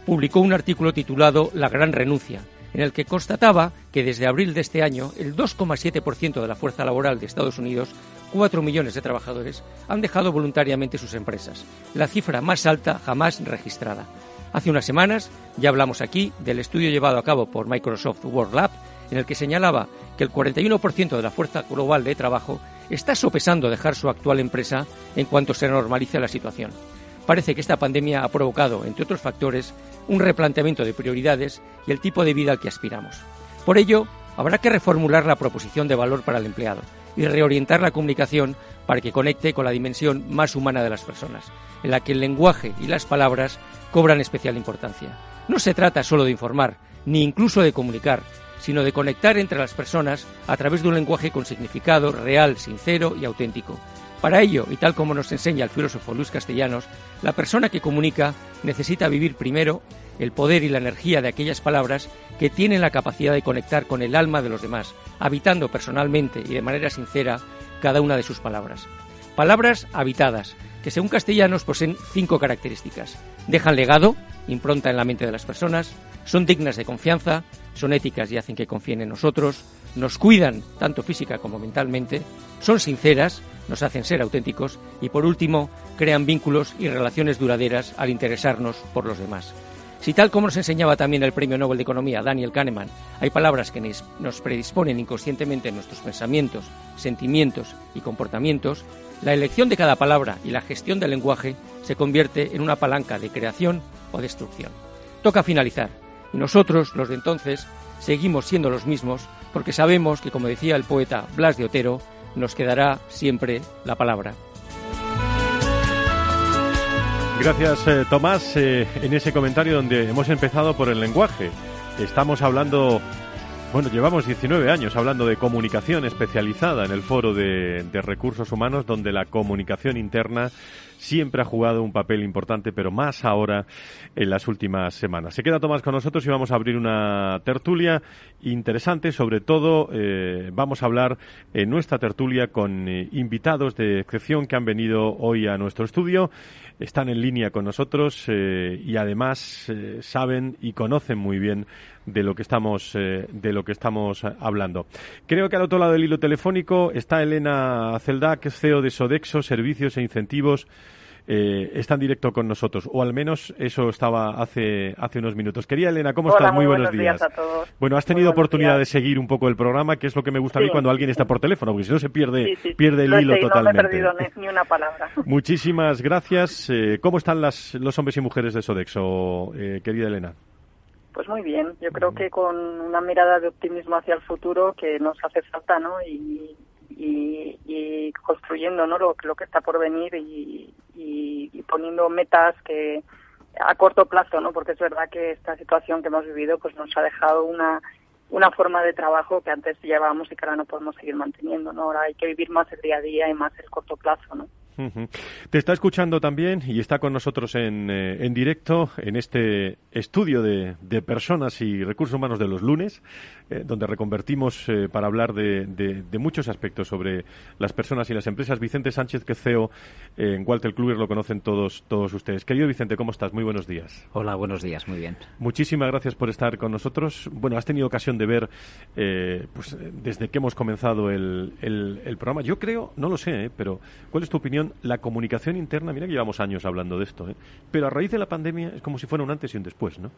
publicó un artículo titulado La gran renuncia, en el que constataba que desde abril de este año el 2,7% de la fuerza laboral de Estados Unidos, 4 millones de trabajadores, han dejado voluntariamente sus empresas, la cifra más alta jamás registrada. Hace unas semanas ya hablamos aquí del estudio llevado a cabo por Microsoft World Lab en el que señalaba que el 41% de la fuerza global de trabajo está sopesando dejar su actual empresa en cuanto se normalice la situación. Parece que esta pandemia ha provocado, entre otros factores, un replanteamiento de prioridades y el tipo de vida al que aspiramos. Por ello, habrá que reformular la proposición de valor para el empleado y reorientar la comunicación para que conecte con la dimensión más humana de las personas, en la que el lenguaje y las palabras cobran especial importancia. No se trata solo de informar, ni incluso de comunicar, sino de conectar entre las personas a través de un lenguaje con significado real, sincero y auténtico. Para ello, y tal como nos enseña el filósofo Luis Castellanos, la persona que comunica necesita vivir primero el poder y la energía de aquellas palabras que tienen la capacidad de conectar con el alma de los demás, habitando personalmente y de manera sincera cada una de sus palabras. Palabras habitadas, que según Castellanos poseen cinco características. Dejan legado, impronta en la mente de las personas, son dignas de confianza, son éticas y hacen que confíen en nosotros, nos cuidan tanto física como mentalmente, son sinceras, nos hacen ser auténticos y por último crean vínculos y relaciones duraderas al interesarnos por los demás. Si tal como nos enseñaba también el Premio Nobel de Economía Daniel Kahneman, hay palabras que nos predisponen inconscientemente en nuestros pensamientos, sentimientos y comportamientos, la elección de cada palabra y la gestión del lenguaje se convierte en una palanca de creación o destrucción. Toca finalizar, y nosotros, los de entonces, seguimos siendo los mismos porque sabemos que, como decía el poeta Blas de Otero, nos quedará siempre la palabra. Gracias, eh, Tomás, eh, en ese comentario donde hemos empezado por el lenguaje. Estamos hablando Bueno, llevamos 19 años hablando de comunicación especializada en el foro de, de, recursos humanos, donde la comunicación interna siempre ha jugado un papel importante, pero más ahora en las últimas semanas. Se queda Tomás con nosotros y vamos a abrir una tertulia interesante. Sobre todo, eh, vamos a hablar en nuestra tertulia con eh, invitados de excepción que han venido hoy a nuestro estudio están en línea con nosotros eh, y además eh, saben y conocen muy bien de lo que estamos eh, de lo que estamos hablando. Creo que al otro lado del hilo telefónico está Elena Celda, que es CEO de Sodexo Servicios e Incentivos eh, está en directo con nosotros, o al menos eso estaba hace, hace unos minutos. Quería, Elena, ¿cómo estás? Muy, buenos, días. a todos. Bueno, has tenido oportunidad de seguir un poco el programa, que es lo que me gusta a mí cuando alguien está por teléfono, porque si no se pierde, pierde el hilo totalmente. No he perdido ni una palabra. Muchísimas gracias. Eh, ¿Cómo están las, los hombres y mujeres de Sodexo, eh, querida Elena? Pues muy bien, yo creo que con una mirada de optimismo hacia el futuro que nos hace falta, ¿no? Y, y, construyendo ¿no? lo, lo que está por venir y, y, poniendo metas que a corto plazo, ¿no? Porque es verdad que esta situación que hemos vivido pues nos ha dejado una una forma de trabajo que antes llevábamos y que ahora no podemos seguir manteniendo, ¿no? Ahora hay que vivir más el día a día y más el corto plazo, ¿no? Te está escuchando también y está con nosotros en, eh, en directo en este estudio de, de, personas y recursos humanos de los lunes, eh, donde reconvertimos eh, para hablar de, de, muchos aspectos sobre las personas y las empresas. Vicente Sánchez, que CEO en Walter Kluwer, lo conocen todos, todos ustedes. Querido Vicente, ¿cómo estás? Muy buenos días. Hola, buenos días, muy bien. Muchísimas gracias por estar con nosotros. Bueno, has tenido ocasión de ver, pues desde que hemos comenzado el, el, el programa, yo creo, no lo sé, pero ¿cuál es tu opinión? La comunicación interna, mira que llevamos años hablando de esto, ¿eh? pero a raíz de la pandemia es como si fuera un antes y un después, ¿no?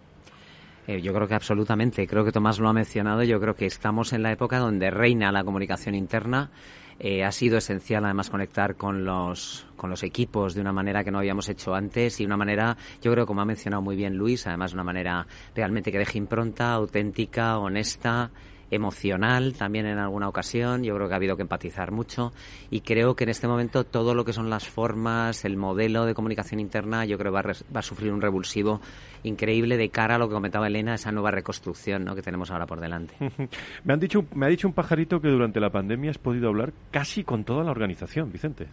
Eh, yo creo que absolutamente. Creo que Tomás lo ha mencionado. Yo creo que estamos en la época donde reina la comunicación interna. Eh, ha sido esencial además conectar con los, con los equipos de una manera que no habíamos hecho antes y una manera, yo creo, como ha mencionado muy bien Luis, además de una manera realmente que deje impronta, auténtica, honesta emocional también en alguna ocasión. Yo creo que ha habido que empatizar mucho y creo que en este momento todo lo que son las formas, el modelo de comunicación interna, yo creo que va a, va a sufrir un revulsivo increíble de cara a lo que comentaba Elena, esa nueva reconstrucción ¿no? que tenemos ahora por delante. me, han dicho, me ha dicho un pajarito que durante la pandemia has podido hablar casi con toda la organización, Vicente.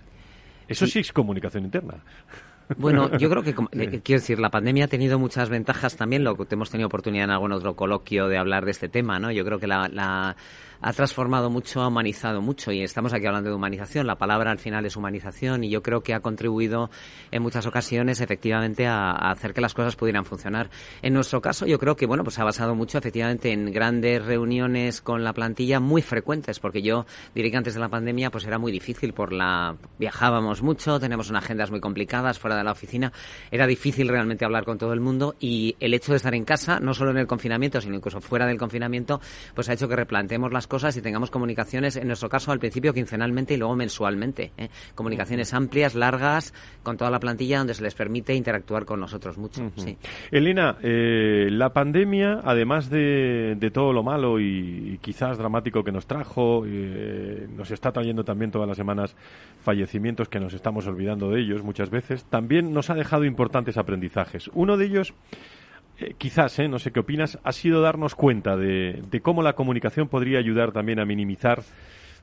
Eso sí es comunicación interna. Bueno, yo creo que, eh, quiero decir, la pandemia ha tenido muchas ventajas también, lo que hemos tenido oportunidad en algún otro coloquio de hablar de este tema, ¿no? Yo creo que la, la ha transformado mucho, ha humanizado mucho y estamos aquí hablando de humanización. La palabra al final es humanización y yo creo que ha contribuido en muchas ocasiones efectivamente a, hacer que las cosas pudieran funcionar. En nuestro caso yo creo que bueno pues ha basado mucho efectivamente en grandes reuniones con la plantilla muy frecuentes porque yo diría que antes de la pandemia pues era muy difícil por la viajábamos mucho, tenemos unas agendas muy complicadas fuera de la oficina, era difícil realmente hablar con todo el mundo y el hecho de estar en casa, no solo en el confinamiento, sino incluso fuera del confinamiento, pues ha hecho que replanteemos las cosas y tengamos comunicaciones, en nuestro caso al principio quincenalmente y luego mensualmente. ¿eh? Comunicaciones amplias, largas, con toda la plantilla donde se les permite interactuar con nosotros mucho. sí. Elena, eh, la pandemia, además de, todo lo malo y, quizás dramático que nos trajo, eh, nos está trayendo también todas las semanas fallecimientos que nos estamos olvidando de ellos muchas veces, también nos ha dejado importantes aprendizajes. Uno de ellos eh, quizás, eh, no sé qué opinas, ha sido darnos cuenta de, cómo la comunicación podría ayudar también a minimizar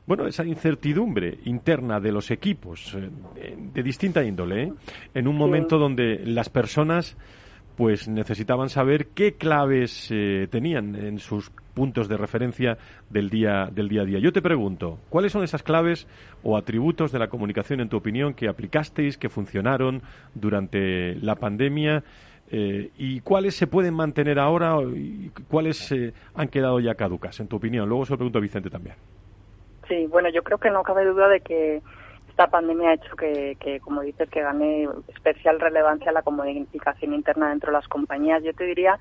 bueno, esa incertidumbre interna de los equipos eh, de distinta índole, en un momento donde las personas pues necesitaban saber qué claves tenían en sus puntos de referencia del día del día a día. Yo te pregunto, ¿cuáles son esas claves o atributos de la comunicación en tu opinión que aplicasteis, que funcionaron durante la pandemia? Eh, ¿Y cuáles se pueden mantener ahora y cuáles eh, han quedado ya caducas, en tu opinión? Luego se lo pregunto a Vicente también. Sí, bueno, yo creo que no cabe duda de que esta pandemia ha hecho que, como dices, que gane especial relevancia la comunicación interna dentro de las compañías. Yo te diría,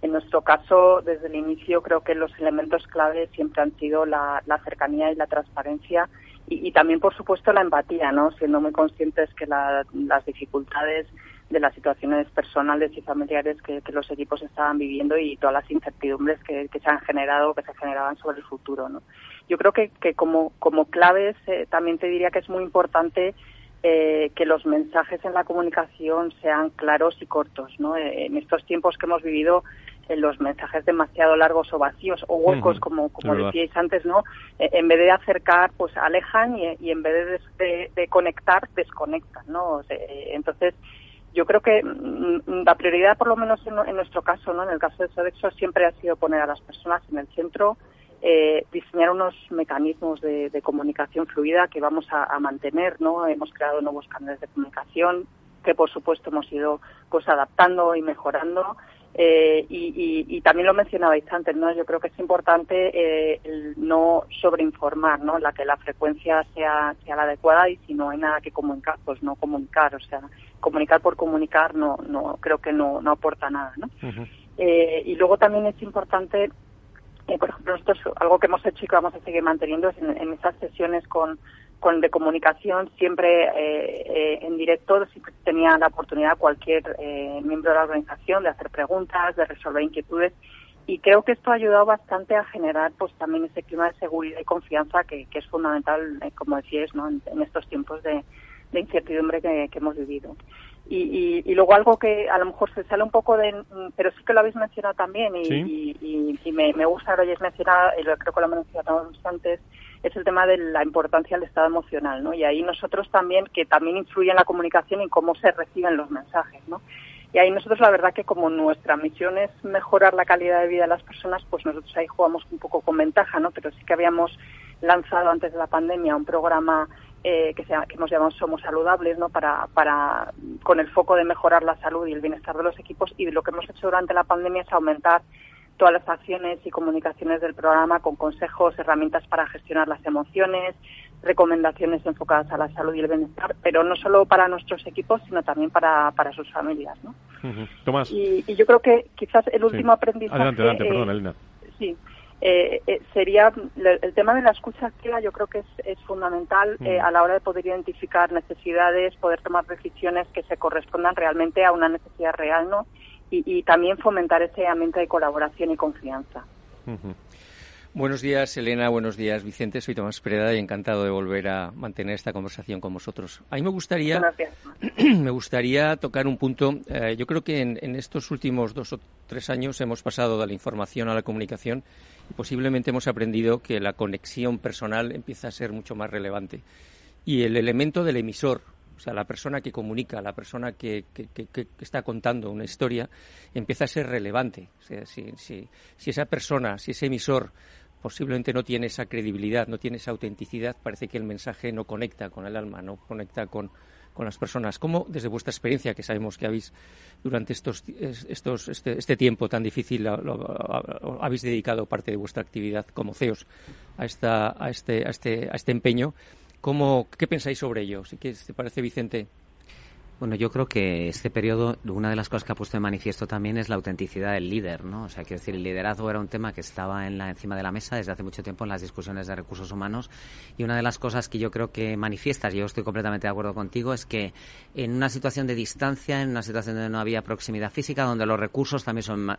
en nuestro caso, desde el inicio, creo que los elementos clave siempre han sido la, cercanía y la transparencia y, también, por supuesto, la empatía, ¿no? Siendo muy conscientes que las dificultades de las situaciones personales y familiares que, los equipos estaban viviendo y todas las incertidumbres que, se han generado, que se generaban sobre el futuro. ¿no? Yo creo que, que como, como claves eh, también te diría que es muy importante eh, que los mensajes en la comunicación sean claros y cortos. ¿no? Eh, en estos tiempos que hemos vivido los mensajes demasiado largos o vacíos o huecos, como, como decíais antes, ¿no? Eh, en vez de acercar, pues alejan y, en vez de, de, conectar, desconectan, ¿no? entonces, yo creo que mm, la prioridad, por lo menos en, nuestro caso, ¿no? En el caso de Sodexo, siempre ha sido poner a las personas en el centro, eh, diseñar unos mecanismos de, comunicación fluida que vamos a, mantener, ¿no? Hemos creado nuevos canales de comunicación que, por supuesto, hemos ido pues adaptando y mejorando eh, y, también lo mencionabais antes, ¿no? Yo creo que es importante eh, no sobreinformar, ¿no? La que la frecuencia sea, sea la adecuada y si no hay nada que comunicar, pues no comunicar. O sea, comunicar por comunicar no, no creo que no, no aporta nada, ¿no? eh, y luego también es importante, eh, por ejemplo, es algo que hemos hecho y que vamos a seguir manteniendo es en, en esas sesiones con con de comunicación siempre eh, eh, en directo siempre tenía la oportunidad cualquier eh, miembro de la organización de hacer preguntas de resolver inquietudes y creo que esto ha ayudado bastante a generar pues también ese clima de seguridad y confianza que, es fundamental como decíais ¿no? en, estos tiempos de, incertidumbre que, hemos vivido y, y, luego algo que a lo mejor se sale un poco de pero sí que lo habéis mencionado también y, y me, me, gusta que lo hayáis mencionado y lo, creo que lo mencionado antes es el tema de la importancia del estado emocional, ¿no? Y ahí nosotros también, que también influye en la comunicación y cómo se reciben los mensajes, ¿no? Y ahí nosotros la verdad que como nuestra misión es mejorar la calidad de vida de las personas, pues nosotros ahí jugamos un poco con ventaja, ¿no? Pero sí que habíamos lanzado antes de la pandemia un programa eh, que, se, que hemos llamado Somos Saludables, ¿no? Para, para, con el foco de mejorar la salud y el bienestar de los equipos. Y lo que hemos hecho durante la pandemia es aumentar todas las acciones y comunicaciones del programa con consejos, herramientas para gestionar las emociones, recomendaciones enfocadas a la salud y el bienestar, pero no solo para nuestros equipos, sino también para, para sus familias. ¿no? Tomás. Y, yo creo que quizás el último aprendizaje... Adelante, adelante, perdón, Elena. Sí. Eh, eh, sería el tema de la escucha activa yo creo que es, es fundamental eh, a la hora de poder identificar necesidades poder tomar decisiones que se correspondan realmente a una necesidad real no y, también fomentar ese ambiente de colaboración y confianza. Buenos días, Elena. Buenos días, Vicente. Soy Tomás Preda y encantado de volver a mantener esta conversación con vosotros. A mí me gustaría, me gustaría tocar un punto. Eh, yo creo que en, estos últimos dos o tres años hemos pasado de la información a la comunicación y posiblemente hemos aprendido que la conexión personal empieza a ser mucho más relevante. Y el elemento del emisor, sea, la persona que comunica, la persona que, está contando una historia, empieza a ser relevante. O sea, si, si, esa persona, si ese emisor posiblemente no tiene esa credibilidad, no tiene esa autenticidad, parece que el mensaje no conecta con el alma, no conecta con, las personas. ¿Cómo, desde vuestra experiencia, que sabemos que habéis durante estos, estos, este, este tiempo tan difícil, habéis dedicado parte de vuestra actividad como CEOs a, esta, a, este, a, este, a este empeño? ¿Cómo, ¿Qué pensáis sobre ello? Si quieres, ¿Te parece, Vicente? Bueno, yo creo que este periodo, una de las cosas que ha puesto de manifiesto también es la autenticidad del líder, ¿no? O sea, quiero decir, el liderazgo era un tema que estaba en la, encima de la mesa desde hace mucho tiempo en las discusiones de recursos humanos y una de las cosas que yo creo que manifiestas, y yo estoy completamente de acuerdo contigo, es que en una situación de distancia, en una situación donde no había proximidad física, donde los recursos también son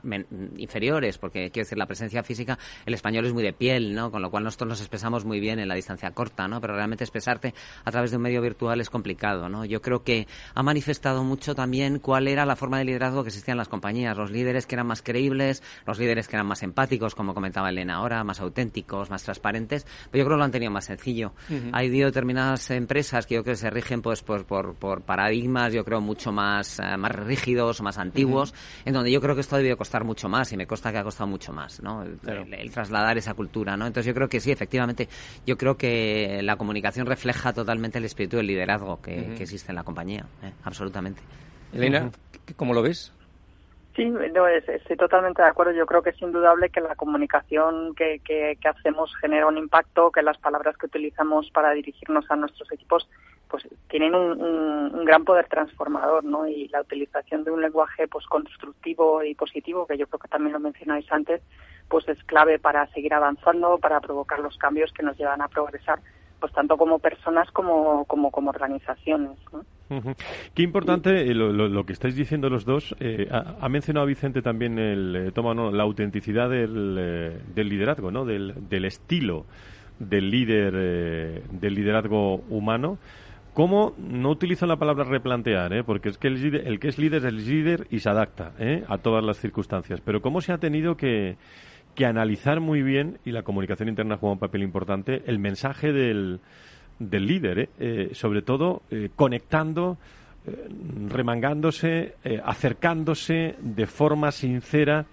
inferiores, porque quiero decir, la presencia física, el español es muy de piel, ¿no? Con lo cual nosotros nos expresamos muy bien en la distancia corta, ¿no? Pero realmente expresarte a través de un medio virtual es complicado, ¿no? Yo creo que manifestado mucho también cuál era la forma de liderazgo que existía en las compañías. Los líderes que eran más creíbles, los líderes que eran más empáticos, como comentaba Elena ahora, más auténticos, más transparentes. Pero yo creo que lo han tenido más sencillo. Hay determinadas empresas que yo creo que se rigen pues por, por, paradigmas, yo creo, mucho más, eh, más rígidos, más antiguos, en donde yo creo que esto ha debido costar mucho más y me consta que ha costado mucho más, ¿no? El, trasladar esa cultura, ¿no? Entonces yo creo que sí, efectivamente, yo creo que la comunicación refleja totalmente el espíritu del liderazgo que, que existe en la compañía, ¿eh? Absolutamente. Elena, ¿cómo lo ves? Sí, no, estoy totalmente de acuerdo. Yo creo que es indudable que la comunicación que, que, hacemos genera un impacto, que las palabras que utilizamos para dirigirnos a nuestros equipos pues tienen un, gran poder transformador, ¿no? Y la utilización de un lenguaje pues constructivo y positivo, que yo creo que también lo mencionáis antes, pues es clave para seguir avanzando, para provocar los cambios que nos llevan a progresar pues tanto como personas como, como, como organizaciones. Qué importante eh, lo, que estáis diciendo los dos. Eh, ha, mencionado Vicente también el, eh, toma, la autenticidad del, del liderazgo, ¿no? del, estilo del líder, del liderazgo humano. ¿Cómo, no utilizo la palabra replantear, ¿eh? porque es que el, que es líder es líder y se adapta a todas las circunstancias, pero cómo se ha tenido que, que analizar muy bien, y la comunicación interna juega un papel importante, el mensaje del, del líder, ¿eh? eh sobre todo eh, conectando, eh, remangándose, acercándose de forma sincera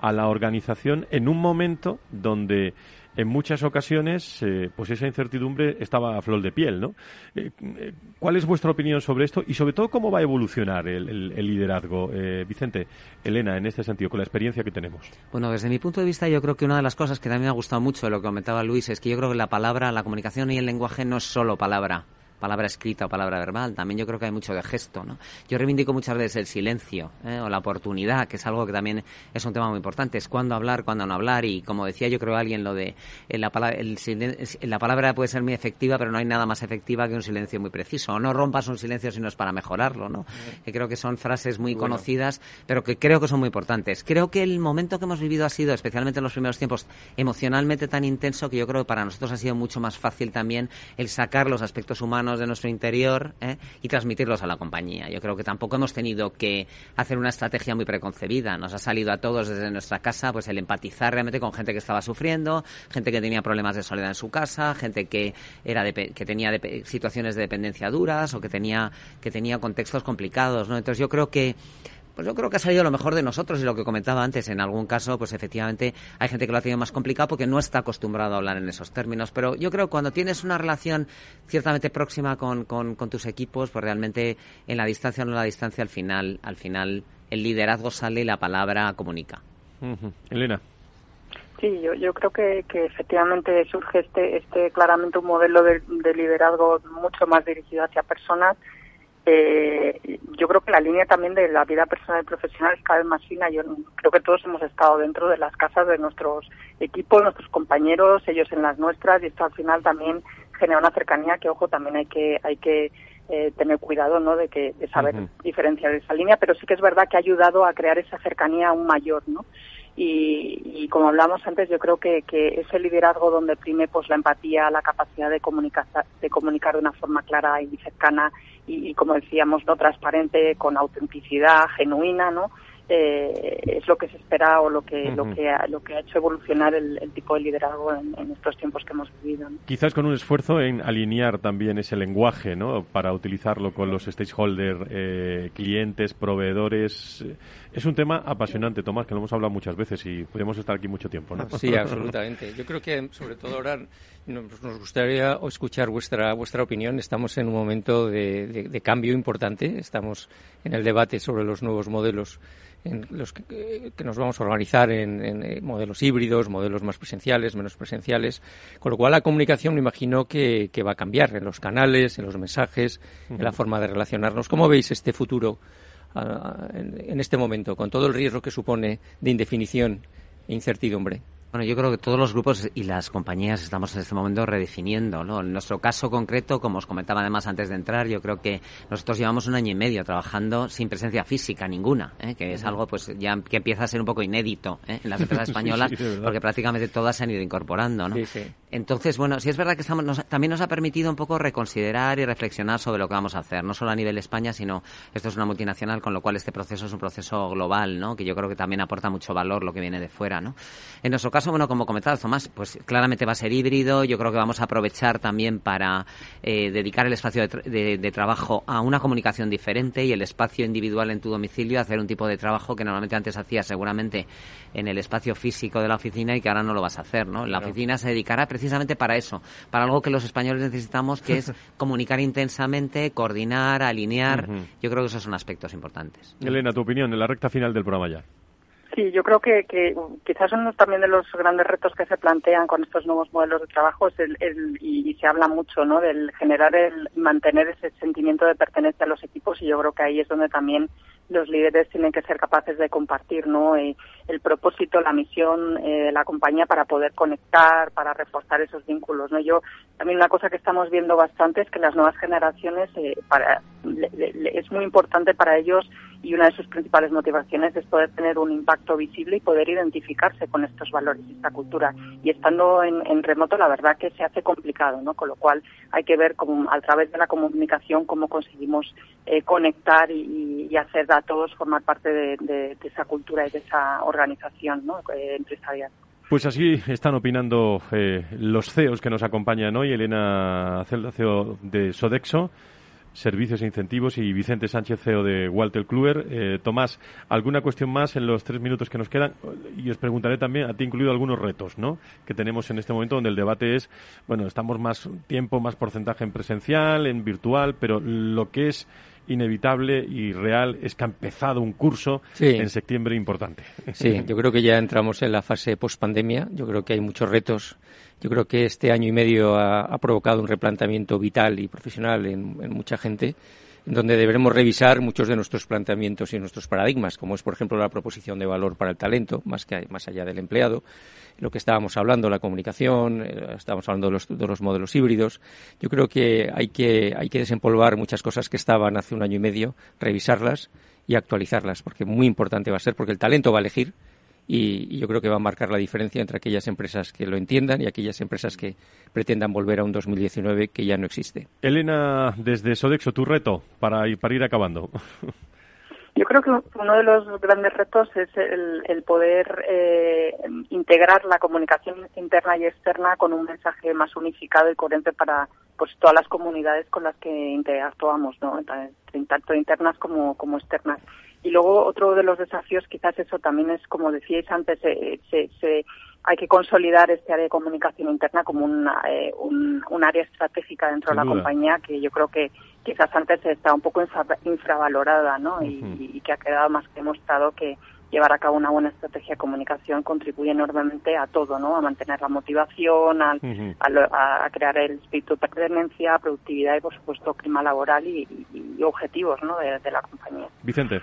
a la organización en un momento donde en muchas ocasiones, eh, pues esa incertidumbre estaba a flor de piel, ¿no? Eh, eh, ¿Cuál es vuestra opinión sobre esto y sobre todo cómo va a evolucionar el, liderazgo, Vicente, Elena, en este sentido, con la experiencia que tenemos? Bueno, desde mi punto de vista, yo creo que una de las cosas que también me ha gustado mucho de lo que comentaba Luis es que yo creo que la palabra, la comunicación y el lenguaje no es solo palabra palabra escrita o palabra verbal. También yo creo que hay mucho de gesto, ¿no? Yo reivindico muchas veces el silencio ¿eh? o la oportunidad, que es algo que también es un tema muy importante. Es cuándo hablar, cuándo no hablar. Y como decía yo creo alguien, lo de eh, la, palabra, el la palabra puede ser muy efectiva, pero no hay nada más efectiva que un silencio muy preciso. O no rompas un silencio si no es para mejorarlo, ¿no? Que creo que son frases muy conocidas, pero que creo que son muy importantes. Creo que el momento que hemos vivido ha sido, especialmente en los primeros tiempos, emocionalmente tan intenso que yo creo que para nosotros ha sido mucho más fácil también el sacar los aspectos humanos de nuestro interior ¿eh? y transmitirlos a la compañía. Yo creo que tampoco hemos tenido que hacer una estrategia muy preconcebida. Nos ha salido a todos desde nuestra casa pues el empatizar realmente con gente que estaba sufriendo, gente que tenía problemas de soledad en su casa, gente que era que tenía situaciones de dependencia duras o que tenía que tenía contextos complicados. Entonces yo creo que pues yo creo que ha salido lo mejor de nosotros y lo que comentaba antes. En algún caso, pues efectivamente hay gente que lo ha tenido más complicado porque no está acostumbrado a hablar en esos términos. Pero yo creo que cuando tienes una relación ciertamente próxima con, con, tus equipos, pues realmente en la distancia o no en la distancia, al final, al final el liderazgo sale y la palabra comunica. Elena. Sí, yo, yo creo que, que efectivamente surge este, este claramente un modelo de liderazgo mucho más dirigido hacia personas eh, yo creo que la línea también de la vida personal y profesional es cada vez más fina. Yo creo que todos hemos estado dentro de las casas de nuestros equipos, nuestros compañeros, ellos en las nuestras, y esto al final también genera una cercanía que, ojo, también hay que hay que eh, tener cuidado, ¿no? De que de saber diferenciar esa línea, pero sí que es verdad que ha ayudado a crear esa cercanía aún mayor, ¿no? Y, como hablamos antes, yo creo que, que, ese liderazgo donde prime pues la empatía, la capacidad de comunicar, de comunicar de una forma clara y cercana y, como decíamos, no transparente, con autenticidad genuina, ¿no? Eh, es lo que se espera o lo que lo que ha, lo que ha hecho evolucionar el, tipo de liderazgo en, estos tiempos que hemos vivido. Quizás con un esfuerzo en alinear también ese lenguaje, ¿no? Para utilizarlo con los stakeholders, eh, clientes, proveedores. Es un tema apasionante, Tomás, que lo hemos hablado muchas veces y podemos estar aquí mucho tiempo, ¿no? Sí, absolutamente. Yo creo que sobre todo ahora nos, gustaría escuchar vuestra vuestra opinión. Estamos en un momento de cambio importante. Estamos en el debate sobre los nuevos modelos en los que, nos vamos a organizar en, eh, modelos híbridos, modelos más presenciales, menos presenciales, con lo cual la comunicación me imagino que, va a cambiar en los canales, en los mensajes, en la forma de relacionarnos. ¿Cómo veis este futuro en este momento, con todo el riesgo que supone de indefinición e incertidumbre? Bueno, yo creo que todos los grupos y las compañías estamos en este momento redefiniendo, ¿no? En nuestro caso concreto, como os comentaba además antes de entrar, yo creo que nosotros llevamos un año y medio trabajando sin presencia física ninguna, ¿eh? que es algo pues ya que empieza a ser un poco inédito ¿eh? en las empresas españolas, porque prácticamente todas se han ido incorporando, ¿no? Entonces, bueno, sí es verdad que estamos, también nos ha permitido un poco reconsiderar y reflexionar sobre lo que vamos a hacer, no solo a nivel España, sino esto es una multinacional, con lo cual este proceso es un proceso global, ¿no? Que yo creo que también aporta mucho valor lo que viene de fuera, ¿no? En nuestro caso, bueno, como comentabas, Tomás, pues claramente va a ser híbrido. Yo creo que vamos a aprovechar también para eh, dedicar el espacio de, trabajo a una comunicación diferente y el espacio individual en tu domicilio a hacer un tipo de trabajo que normalmente antes hacías seguramente en el espacio físico de la oficina y que ahora no lo vas a hacer, ¿no? La oficina se dedicará precisamente para eso, para algo que los españoles necesitamos, que es comunicar intensamente, coordinar, alinear. Yo creo que esos son aspectos importantes. Elena, tu opinión en la recta final del programa ya. Sí, yo creo que, que quizás uno también de los grandes retos que se plantean con estos nuevos modelos de trabajo es el, el y, se habla mucho, ¿no? Del generar el mantener ese sentimiento de pertenencia a los equipos y yo creo que ahí es donde también los líderes tienen que ser capaces de compartir, ¿no? el propósito, la misión eh, la compañía para poder conectar, para reforzar esos vínculos. ¿no? Yo también una cosa que estamos viendo bastante es que las nuevas generaciones eh, para, es muy importante para ellos y una de sus principales motivaciones es poder tener un impacto visible y poder identificarse con estos valores y esta cultura. Y estando en, remoto, la verdad que se hace complicado, ¿no? Con lo cual hay que ver cómo, a través de la comunicación cómo conseguimos eh, conectar y, hacer datos, formar parte de, esa cultura y de esa organización ¿no? Eh, empresarial. Pues así están opinando eh, los CEOs que nos acompañan hoy, Elena Celda, CEO de Sodexo. Servicios e Incentivos y Vicente Sánchez, CEO de Walter Kluwer. Eh, Tomás, ¿alguna cuestión más en los tres minutos que nos quedan? Y os preguntaré también, a ti incluido algunos retos, ¿no? Que tenemos en este momento donde el debate es, bueno, estamos más tiempo, más porcentaje en presencial, en virtual, pero lo que es inevitable y real es que ha empezado un curso en septiembre importante. Sí, yo creo que ya entramos en la fase post-pandemia. Yo creo que hay muchos retos. Yo creo que este año y medio ha, provocado un replanteamiento vital y profesional en, mucha gente en donde deberemos revisar muchos de nuestros planteamientos y nuestros paradigmas, como es, por ejemplo, la proposición de valor para el talento, más, que, más allá del empleado, lo que estábamos hablando, la comunicación, eh, estábamos hablando de los, de los, modelos híbridos. Yo creo que hay, que hay que desempolvar muchas cosas que estaban hace un año y medio, revisarlas y actualizarlas, porque muy importante va a ser, porque el talento va a elegir y, yo creo que va a marcar la diferencia entre aquellas empresas que lo entiendan y aquellas empresas que pretendan volver a un 2019 que ya no existe. Elena, desde Sodexo, tu reto para, para ir acabando. Yo creo que uno de los grandes retos es el, poder eh, integrar la comunicación interna y externa con un mensaje más unificado y coherente para pues todas las comunidades con las que interactuamos, ¿no? tanto internas como, como externas. Y luego otro de los desafíos quizás eso también es, como decíais antes, se, se, hay que consolidar este área de comunicación interna como una, eh, un, área estratégica dentro de la compañía que yo creo que quizás antes está un poco infravalorada ¿no? y, que ha quedado más que demostrado que llevar a cabo una buena estrategia de comunicación contribuye enormemente a todo, ¿no? A mantener la motivación, a, a, crear el espíritu de pertenencia, productividad y, por supuesto, clima laboral y, objetivos, ¿no? De, de la compañía. Vicente.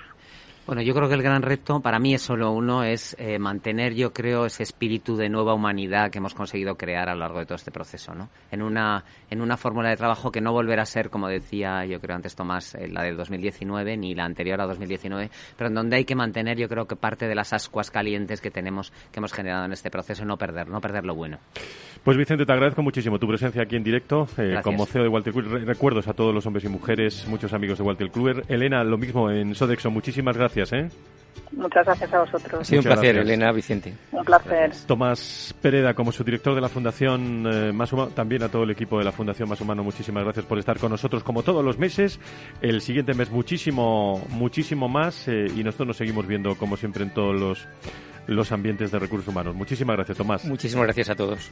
Bueno, yo creo que el gran reto para mí es solo uno, es eh, mantener, yo creo, ese espíritu de nueva humanidad que hemos conseguido crear a lo largo de todo este proceso, ¿no? En una, en una fórmula de trabajo que no volverá a ser, como decía yo creo antes Tomás, eh, la del 2019 ni la anterior a 2019, pero en donde hay que mantener, yo creo que parte de las ascuas calientes que tenemos, que hemos generado en este proceso, no perder, no perder lo bueno. Pues Vicente, te agradezco muchísimo tu presencia aquí en directo. Eh, como CEO de Walter Kluwer, recuerdos a todos los hombres y mujeres, muchos amigos de Walter Kluwer. Elena, lo mismo en Sodexo, muchísimas gracias. ¿Eh? Muchas gracias a vosotros. Ha sido un placer, Elena, Vicente. Un placer. Tomás Pereda, como su director de la Fundación eh, Más Humano, también a todo el equipo de la Fundación Más Humano, muchísimas gracias por estar con nosotros como todos los meses. El siguiente mes muchísimo, muchísimo más eh, y nosotros nos seguimos viendo como siempre en todos los, los ambientes de recursos humanos. Muchísimas gracias, Tomás. Muchísimas gracias a todos.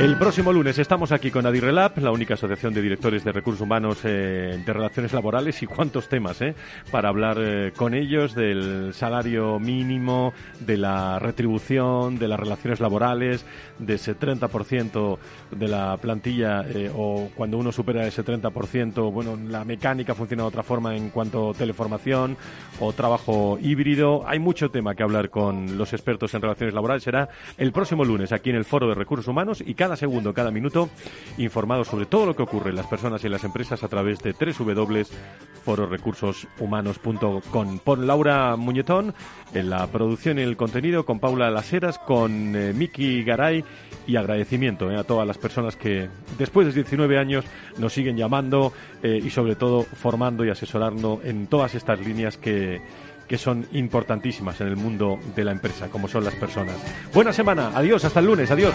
El próximo lunes estamos aquí con Adirrelab, la única asociación de directores de recursos humanos eh, de relaciones laborales y cuántos temas, eh, para hablar eh, con ellos del salario mínimo, de la retribución, de las relaciones laborales, de ese 30% de la plantilla eh, o cuando uno supera ese 30%, bueno, la mecánica funciona de otra forma en cuanto a teleformación o trabajo híbrido. Hay mucho tema que hablar con los expertos en relaciones laborales. Será el próximo lunes aquí en el Foro de Recursos Humanos y cada segundo, cada minuto, informados sobre todo lo que ocurre en las personas y en las empresas a través de www.fororecursoshumanos.com. Por Laura Muñetón en la producción y el contenido, con Paula Laseras, con eh, Miki Garay y agradecimiento eh, a todas las personas que después de 19 años nos siguen llamando eh, y sobre todo formando y asesorando en todas estas líneas que que son importantísimas en el mundo de la empresa, como son las personas. Buena semana, adiós, hasta el lunes, adiós.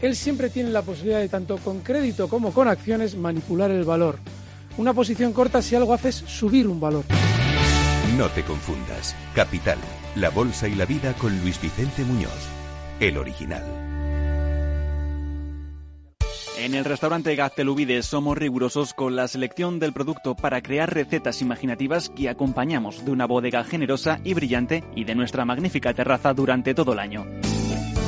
él siempre tiene la posibilidad de, tanto con crédito como con acciones, manipular el valor. Una posición corta si algo hace es subir un valor. No te confundas. Capital, la bolsa y la vida con Luis Vicente Muñoz, el original. En el restaurante Gaztelubides somos rigurosos con la selección del producto para crear recetas imaginativas que acompañamos de una bodega generosa y brillante y de nuestra magnífica terraza durante todo el año.